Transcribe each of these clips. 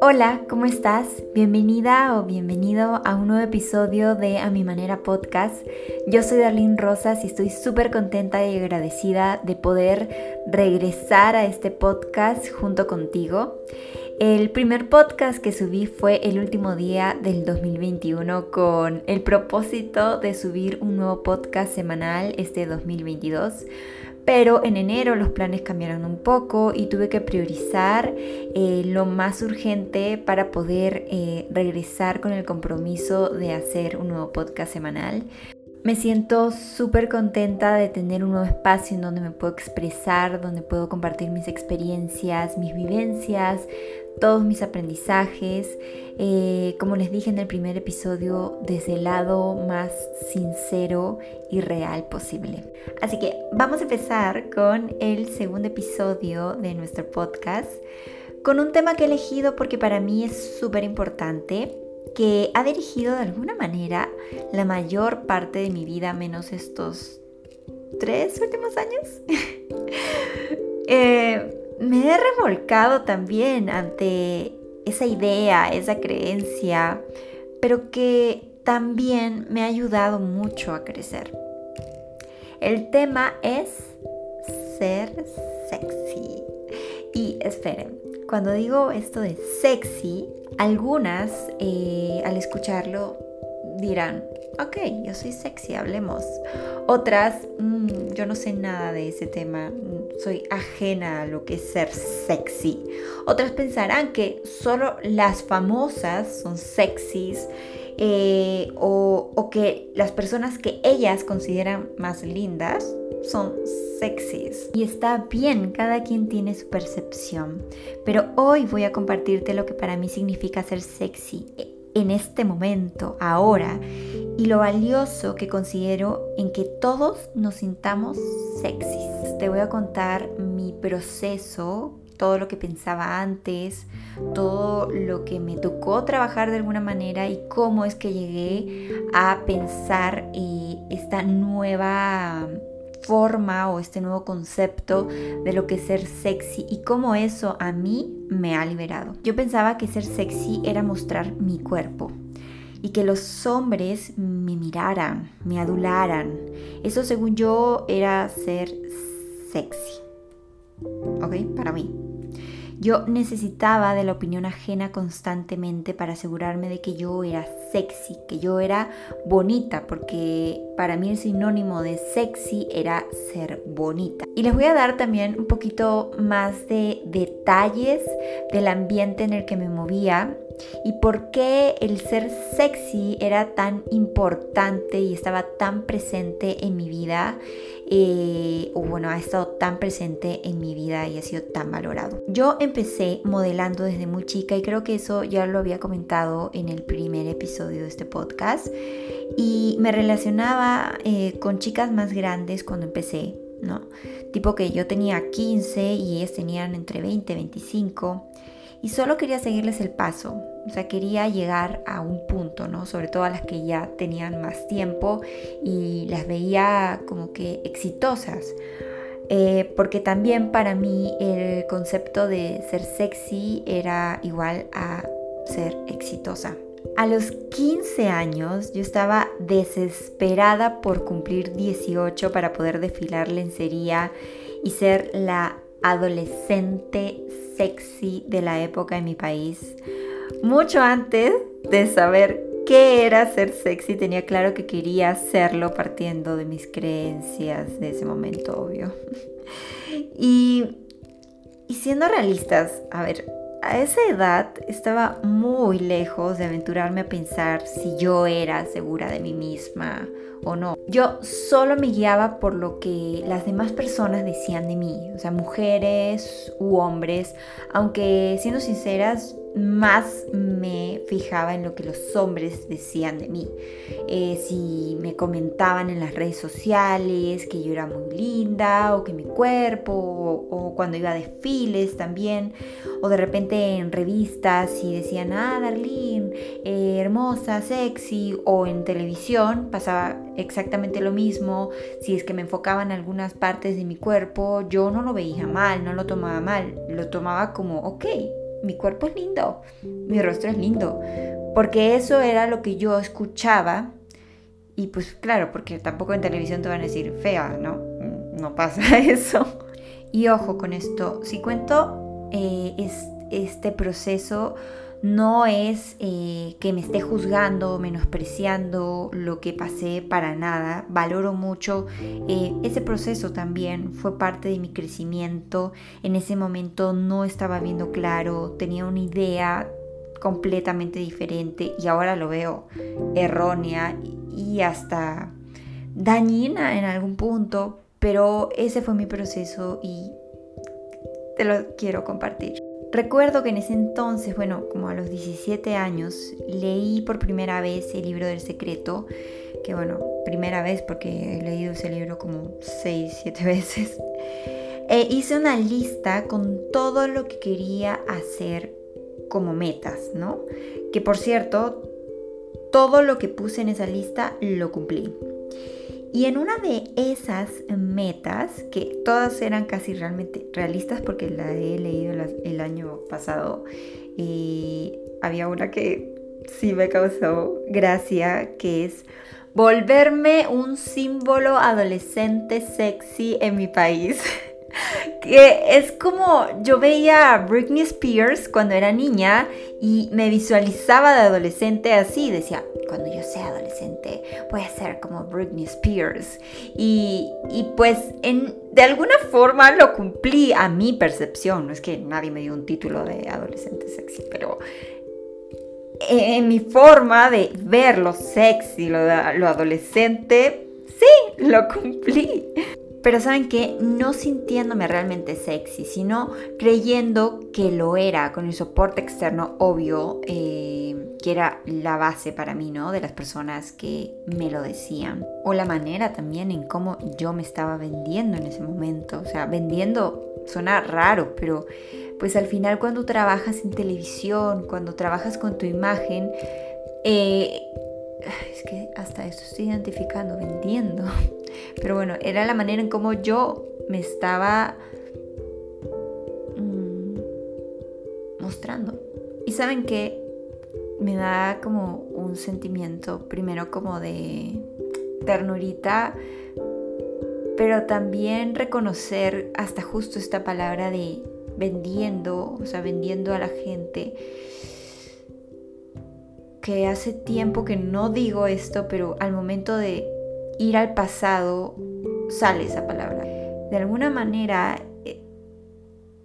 Hola, ¿cómo estás? Bienvenida o bienvenido a un nuevo episodio de A Mi Manera Podcast. Yo soy Darlene Rosas y estoy súper contenta y agradecida de poder regresar a este podcast junto contigo. El primer podcast que subí fue el último día del 2021 con el propósito de subir un nuevo podcast semanal este 2022. Pero en enero los planes cambiaron un poco y tuve que priorizar eh, lo más urgente para poder eh, regresar con el compromiso de hacer un nuevo podcast semanal. Me siento súper contenta de tener un nuevo espacio en donde me puedo expresar, donde puedo compartir mis experiencias, mis vivencias, todos mis aprendizajes, eh, como les dije en el primer episodio, desde el lado más sincero y real posible. Así que vamos a empezar con el segundo episodio de nuestro podcast, con un tema que he elegido porque para mí es súper importante, que ha dirigido de alguna manera la mayor parte de mi vida, menos estos tres últimos años. eh, me he revolcado también ante esa idea, esa creencia, pero que también me ha ayudado mucho a crecer. El tema es ser sexy. Y esperen, cuando digo esto de sexy, algunas eh, al escucharlo dirán, ok, yo soy sexy, hablemos. Otras, mm, yo no sé nada de ese tema, soy ajena a lo que es ser sexy. Otras pensarán que solo las famosas son sexys eh, o, o que las personas que ellas consideran más lindas son sexys. Y está bien, cada quien tiene su percepción. Pero hoy voy a compartirte lo que para mí significa ser sexy en este momento, ahora, y lo valioso que considero en que todos nos sintamos sexys. Te voy a contar mi proceso, todo lo que pensaba antes, todo lo que me tocó trabajar de alguna manera y cómo es que llegué a pensar eh, esta nueva forma o este nuevo concepto de lo que es ser sexy y cómo eso a mí me ha liberado. Yo pensaba que ser sexy era mostrar mi cuerpo y que los hombres me miraran, me adularan. Eso según yo era ser sexy. ¿Ok? Para mí. Yo necesitaba de la opinión ajena constantemente para asegurarme de que yo era sexy, que yo era bonita, porque para mí el sinónimo de sexy era ser bonita. Y les voy a dar también un poquito más de detalles del ambiente en el que me movía y por qué el ser sexy era tan importante y estaba tan presente en mi vida, eh, o bueno, ha estado tan presente en mi vida y ha sido tan valorado. Yo empecé modelando desde muy chica y creo que eso ya lo había comentado en el primer episodio de este podcast y me relacionaba eh, con chicas más grandes cuando empecé, ¿no? Tipo que yo tenía 15 y ellas tenían entre 20 y 25 y solo quería seguirles el paso, o sea, quería llegar a un punto, ¿no? Sobre todo a las que ya tenían más tiempo y las veía como que exitosas. Eh, porque también para mí el concepto de ser sexy era igual a ser exitosa. A los 15 años yo estaba desesperada por cumplir 18 para poder desfilar lencería y ser la adolescente sexy de la época en mi país. Mucho antes de saber qué era ser sexy, tenía claro que quería hacerlo partiendo de mis creencias de ese momento, obvio. Y, y siendo realistas, a ver, a esa edad estaba muy lejos de aventurarme a pensar si yo era segura de mí misma o no. Yo solo me guiaba por lo que las demás personas decían de mí, o sea, mujeres u hombres, aunque siendo sinceras, más me fijaba en lo que los hombres decían de mí. Eh, si me comentaban en las redes sociales que yo era muy linda o que mi cuerpo, o, cuando iba a desfiles también, o de repente en revistas y decían, ah, Darlene, eh, hermosa, sexy, o en televisión pasaba exactamente lo mismo, si es que me enfocaba en algunas partes de mi cuerpo, yo no lo veía mal, no lo tomaba mal, lo tomaba como, ok, mi cuerpo es lindo, mi rostro es lindo, porque eso era lo que yo escuchaba y pues claro, porque tampoco en televisión te van a decir fea, ¿no? No pasa eso. Y ojo con esto, si cuento eh, este proceso no es eh, que me esté juzgando, menospreciando lo que pasé para nada. Valoro mucho eh, ese proceso también, fue parte de mi crecimiento. En ese momento no estaba viendo claro, tenía una idea completamente diferente y ahora lo veo errónea y hasta dañina en algún punto, pero ese fue mi proceso y te lo quiero compartir. Recuerdo que en ese entonces, bueno, como a los 17 años, leí por primera vez el libro del secreto, que bueno, primera vez porque he leído ese libro como 6, 7 veces. E hice una lista con todo lo que quería hacer como metas, ¿no? Que por cierto, todo lo que puse en esa lista lo cumplí. Y en una de esas metas, que todas eran casi realmente realistas porque la he leído el año pasado, y había una que sí me causó gracia, que es volverme un símbolo adolescente sexy en mi país. que es como yo veía a Britney Spears cuando era niña y me visualizaba de adolescente así, decía, cuando yo sea adolescente voy a ser como Britney Spears. Y, pues en, de alguna forma lo cumplí a mi percepción, no es que nadie me dio un título de adolescente sexy, pero en mi forma de ver lo sexy, lo, lo adolescente, sí, lo cumplí. Pero saben que no sintiéndome realmente sexy, sino creyendo que lo era, con el soporte externo obvio, eh, que era la base para mí, ¿no? De las personas que me lo decían. O la manera también en cómo yo me estaba vendiendo en ese momento. O sea, vendiendo suena raro, pero pues al final cuando trabajas en televisión, cuando trabajas con tu imagen, eh, es que hasta esto estoy identificando, vendiendo. Pero bueno, era la manera en cómo yo me estaba mm, mostrando. Y saben que me da como un sentimiento, primero como de ternurita, pero también reconocer hasta justo esta palabra de vendiendo, o sea, vendiendo a la gente que hace tiempo que no digo esto, pero al momento de ir al pasado sale esa palabra. De alguna manera eh,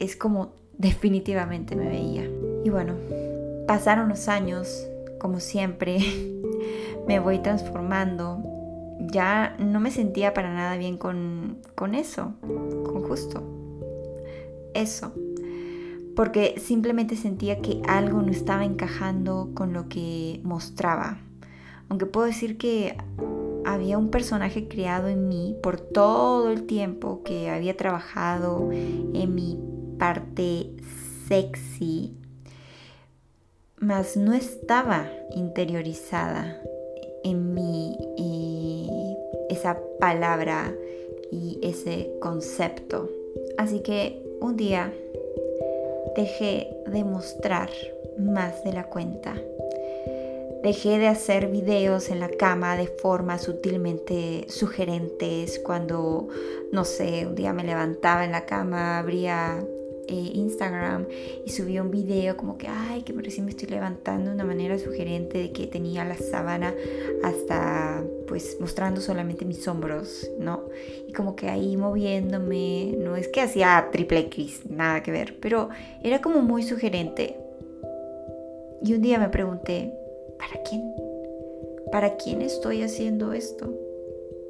es como definitivamente me veía. Y bueno, pasaron los años, como siempre, me voy transformando. Ya no me sentía para nada bien con, con eso, con justo eso porque simplemente sentía que algo no estaba encajando con lo que mostraba. Aunque puedo decir que había un personaje creado en mí por todo el tiempo que había trabajado en mi parte sexy, mas no estaba interiorizada en mí eh, esa palabra y ese concepto. Así que un día dejé de mostrar más de la cuenta. Dejé de hacer videos en la cama de formas sutilmente sugerentes cuando, no sé, un día me levantaba en la cama, abría eh, Instagram y subí un video como que, ay, que recién me estoy levantando de una manera sugerente de que tenía la sábana hasta, pues, mostrando solamente mis hombros, ¿no? Y como que ahí moviéndome, no es que hacía triple X, nada que ver, pero era como muy sugerente. Y un día me pregunté, ¿para quién? ¿Para quién estoy haciendo esto?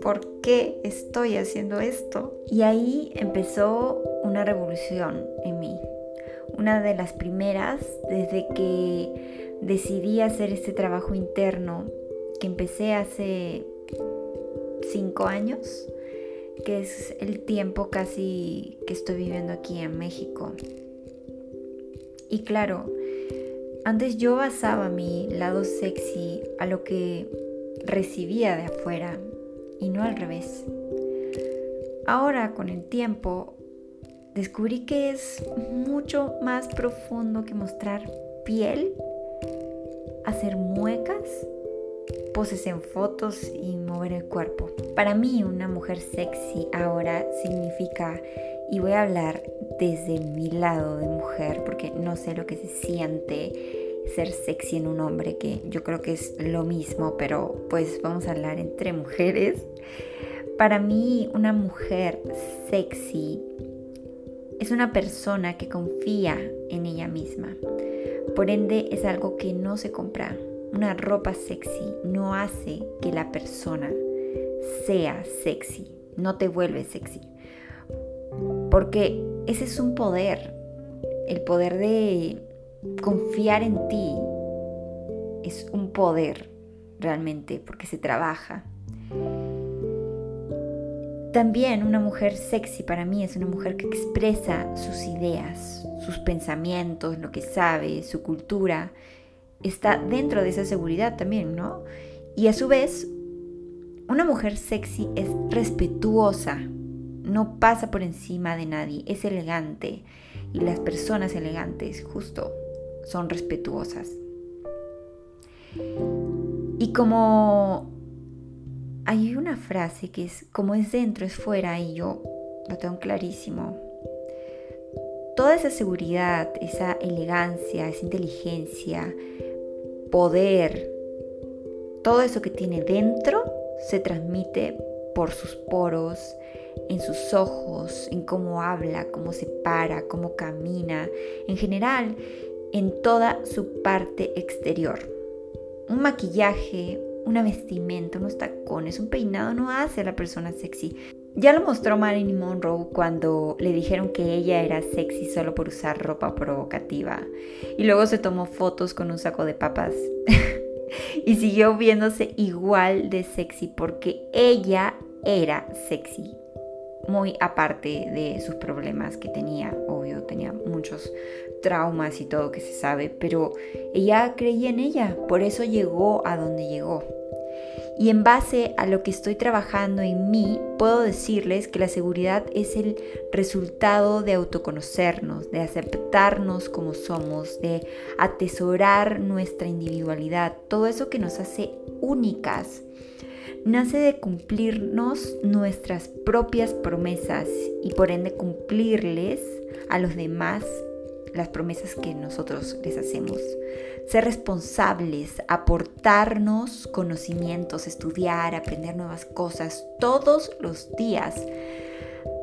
¿por qué estoy haciendo esto? Y ahí empezó una revolución en mí. Una de las primeras desde que decidí hacer este trabajo interno que empecé hace cinco años, que es el tiempo casi que estoy viviendo aquí en México. Y claro, antes yo basaba mi lado sexy a lo que recibía de afuera, y no al revés. Ahora, con el tiempo, descubrí que es mucho más profundo que mostrar piel, hacer muecas, poses en fotos y mover el cuerpo. Para mí, una mujer sexy ahora significa, y voy a hablar desde mi lado de mujer, porque no sé lo que se siente ser sexy en un hombre, que yo creo que es lo mismo, pero pues vamos a hablar entre mujeres. Para mí, una mujer sexy es una persona que confía en ella misma. Por ende, es algo que no se compra. Una ropa sexy no hace que la persona sea sexy, no te vuelve sexy. Porque ese es un poder, el poder de confiar en ti es un poder realmente porque se trabaja. También una mujer sexy para mí es una mujer que expresa sus ideas, sus pensamientos, lo que sabe, su cultura. Está dentro de esa seguridad también, ¿no? Y a su vez, una mujer sexy es respetuosa, no pasa por encima de nadie, es elegante. Y las personas elegantes justo son respetuosas. Y como hay una frase que es como es dentro es fuera y yo lo tengo clarísimo. Toda esa seguridad, esa elegancia, esa inteligencia, poder, todo eso que tiene dentro se transmite por sus poros, en sus ojos, en cómo habla, cómo se para, cómo camina, en general, en toda su parte exterior. Un maquillaje, una vestimenta, unos tacones, un peinado no hace a la persona sexy. Ya lo mostró Marilyn Monroe cuando le dijeron que ella era sexy solo por usar ropa provocativa. Y luego se tomó fotos con un saco de papas. y siguió viéndose igual de sexy porque ella era sexy muy aparte de sus problemas que tenía, obvio, tenía muchos traumas y todo que se sabe, pero ella creía en ella, por eso llegó a donde llegó. Y en base a lo que estoy trabajando en mí, puedo decirles que la seguridad es el resultado de autoconocernos, de aceptarnos como somos, de atesorar nuestra individualidad, todo eso que nos hace únicas nace de cumplirnos nuestras propias promesas y por ende cumplirles a los demás las promesas que nosotros les hacemos. Ser responsables, aportarnos conocimientos, estudiar, aprender nuevas cosas todos los días.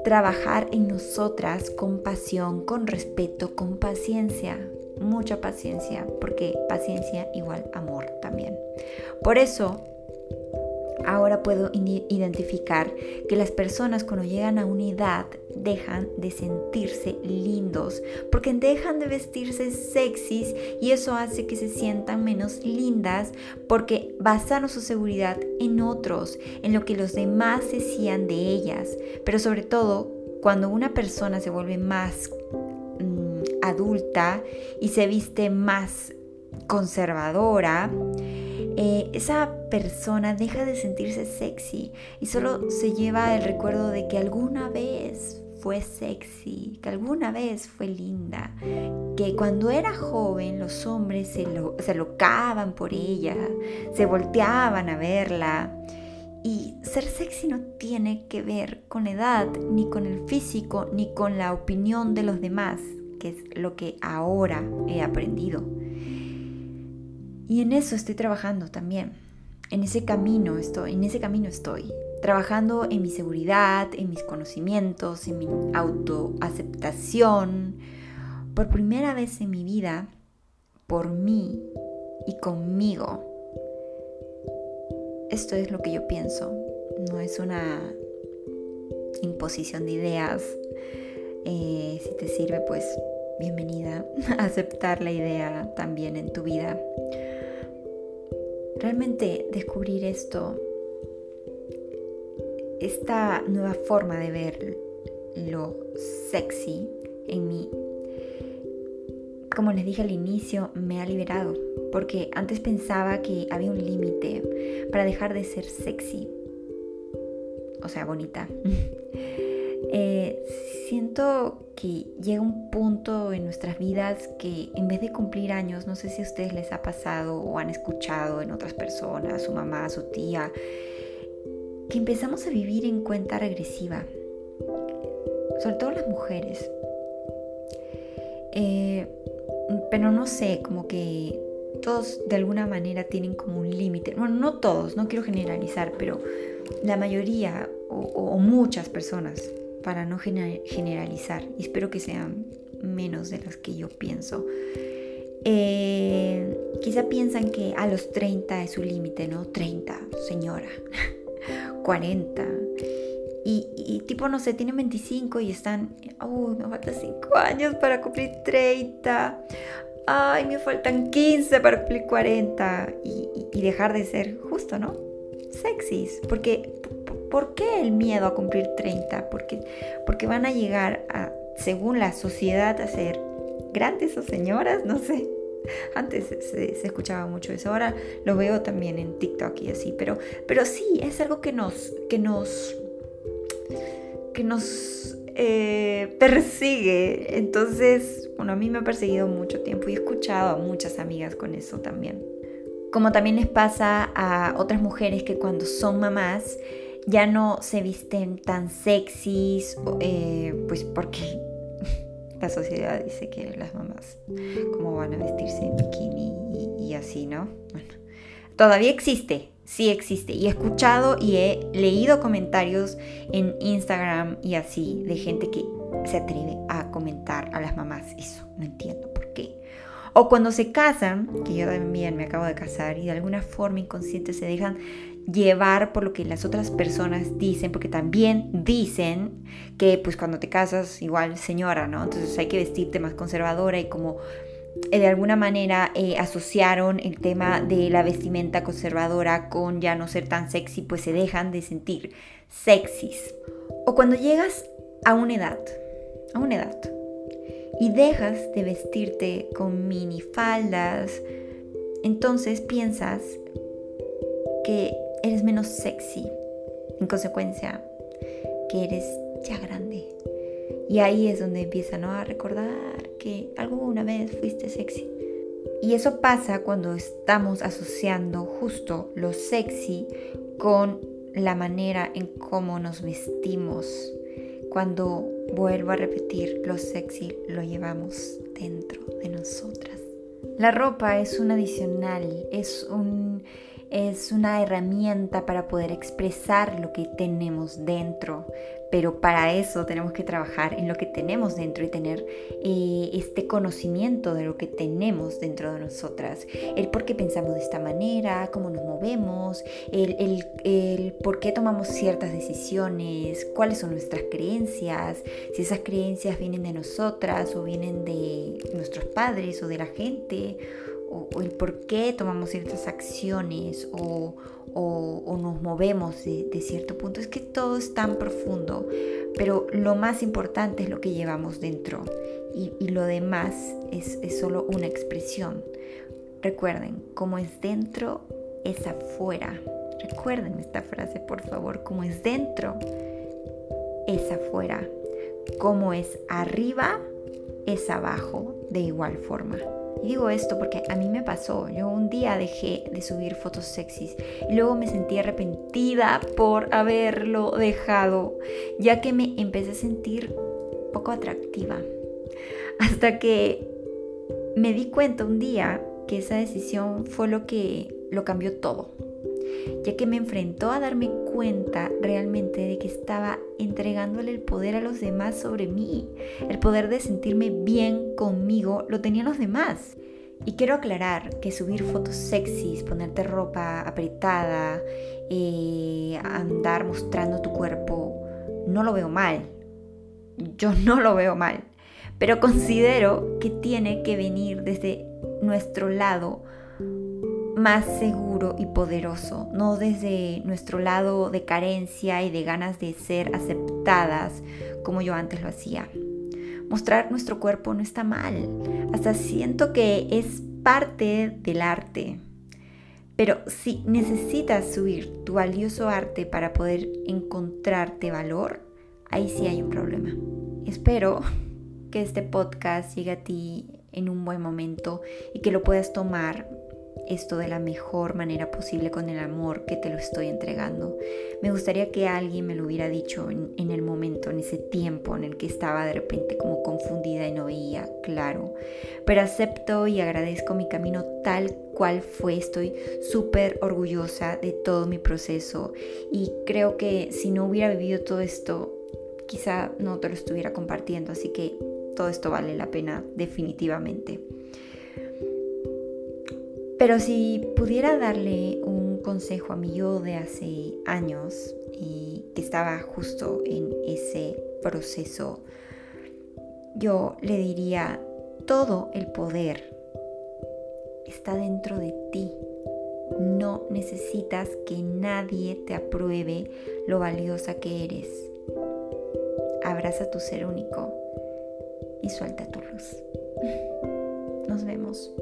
Trabajar en nosotras con pasión, con respeto, con paciencia, mucha paciencia, porque paciencia igual amor también. Por eso ahora puedo identificar que las personas cuando llegan a una edad dejan de sentirse lindos porque dejan de vestirse sexys y eso hace que se sientan menos lindas porque basaron su seguridad en otros, en lo que los demás decían de ellas. Pero sobre todo, cuando una persona se vuelve más mm, adulta y se viste más conservadora, eh, esa persona deja de sentirse sexy y solo se lleva el recuerdo de que alguna vez fue sexy, que alguna vez fue linda, que cuando era joven los hombres se, lo, se locaban por ella, se volteaban a verla. Y ser sexy no tiene que ver con la edad, ni con el físico, ni con la opinión de los demás, que es lo que ahora he aprendido. Y en eso estoy trabajando también. En ese camino estoy, en ese camino estoy. Trabajando en mi seguridad, en mis conocimientos, en mi autoaceptación. Por primera vez en mi vida, por mí y conmigo. Esto es lo que yo pienso. No es una imposición de ideas. Eh, si te sirve, pues bienvenida a aceptar la idea también en tu vida. Realmente descubrir esto, esta nueva forma de ver lo sexy en mí, como les dije al inicio, me ha liberado, porque antes pensaba que había un límite para dejar de ser sexy, o sea, bonita. Eh, siento que llega un punto en nuestras vidas que en vez de cumplir años, no sé si a ustedes les ha pasado o han escuchado en otras personas, su mamá, su tía, que empezamos a vivir en cuenta regresiva, sobre todo las mujeres. Eh, pero no sé, como que todos de alguna manera tienen como un límite. Bueno, no todos, no quiero generalizar, pero la mayoría o, muchas personas, para no generalizar, y espero que sean menos de las que yo pienso, eh, quizá piensan que a los 30 es su límite, ¿no? 30, señora, 40. Y, tipo, no sé, tienen 25 y están, uy, me faltan 5 años para cumplir 30 ay, me faltan 15 para cumplir 40 y, dejar de ser justo, ¿no? Sexys, porque ¿por qué el miedo a cumplir 30? Porque, porque van a llegar a, según la sociedad, a ser grandes o señoras, no sé. Antes se, escuchaba mucho eso, ahora lo veo también en TikTok y así, pero, pero sí, es algo que nos, que nos, que nos eh, persigue. Entonces, bueno, a mí me ha perseguido mucho tiempo y he escuchado a muchas amigas con eso también. Como también les pasa a otras mujeres que cuando son mamás ya no se visten tan sexys, eh, pues porque la sociedad dice que las mamás, ¿cómo van a vestirse en bikini y, y así, no? Bueno, todavía existe, sí existe. Y he escuchado y he leído comentarios en Instagram y así de gente que se atreve a comentar a las mamás eso. No entiendo por qué. O cuando se casan, que yo también me acabo de casar y de alguna forma inconsciente se dejan llevar por lo que las otras personas dicen, porque también dicen que pues cuando te casas igual señora, ¿no? Entonces hay que vestirte más conservadora y como eh, de alguna manera eh, asociaron el tema de la vestimenta conservadora con ya no ser tan sexy, pues se dejan de sentir sexys. O cuando llegas a una edad, a una edad, y dejas de vestirte con minifaldas, entonces piensas que eres menos sexy. En consecuencia, que eres ya grande. Y ahí es donde empiezan a recordar que alguna vez fuiste sexy. Y eso pasa cuando estamos asociando justo lo sexy con la manera en cómo nos vestimos. Cuando vuelvo a repetir, lo sexy lo llevamos dentro de nosotras. La ropa es un adicional, es un es una herramienta para poder expresar lo que tenemos dentro, pero para eso tenemos que trabajar en lo que tenemos dentro y tener eh, este conocimiento de lo que tenemos dentro de nosotras, el por qué pensamos de esta manera, cómo nos movemos, el, el por qué tomamos ciertas decisiones, cuáles son nuestras creencias, si esas creencias vienen de nosotras o vienen de nuestros padres o de la gente o, el por qué tomamos ciertas acciones o, nos movemos de, cierto punto. Es que todo es tan profundo, pero lo más importante es lo que llevamos dentro y, lo demás es, es solo una expresión. Recuerden, como es dentro, es afuera. Recuerden esta frase, por favor, como es dentro, es afuera. Como es arriba, es abajo, de igual forma. Y digo esto porque a mí me pasó. Yo un día dejé de subir fotos sexys y luego me sentí arrepentida por haberlo dejado, ya que me empecé a sentir poco atractiva. Hasta que me di cuenta un día que esa decisión fue lo que lo cambió todo ya que me enfrentó a darme cuenta realmente de que estaba entregándole el poder a los demás sobre mí. El poder de sentirme bien conmigo lo tenían los demás. Y quiero aclarar que subir fotos sexys, ponerte ropa apretada, eh, andar mostrando tu cuerpo, no lo veo mal. Yo no lo veo mal. Pero considero que tiene que venir desde nuestro lado más seguro y poderoso, no desde nuestro lado de carencia y de ganas de ser aceptadas como yo antes lo hacía. Mostrar nuestro cuerpo no está mal, hasta siento que es parte del arte. Pero si necesitas subir tu valioso arte para poder encontrarte valor, ahí sí hay un problema. Espero que este podcast llegue a ti en un buen momento y que lo puedas tomar esto de la mejor manera posible con el amor que te lo estoy entregando. Me gustaría que alguien me lo hubiera dicho en, el momento, en ese tiempo en el que estaba de repente como confundida y no veía claro. Pero acepto y agradezco mi camino tal cual fue. Estoy súper orgullosa de todo mi proceso y creo que si no hubiera vivido todo esto, quizá no te lo estuviera compartiendo. Así que todo esto vale la pena definitivamente. Pero si pudiera darle un consejo a mi yo de hace años y que estaba justo en ese proceso, yo le diría, todo el poder está dentro de ti. No necesitas que nadie te apruebe lo valiosa que eres. Abraza tu ser único y suelta tu luz. Nos vemos.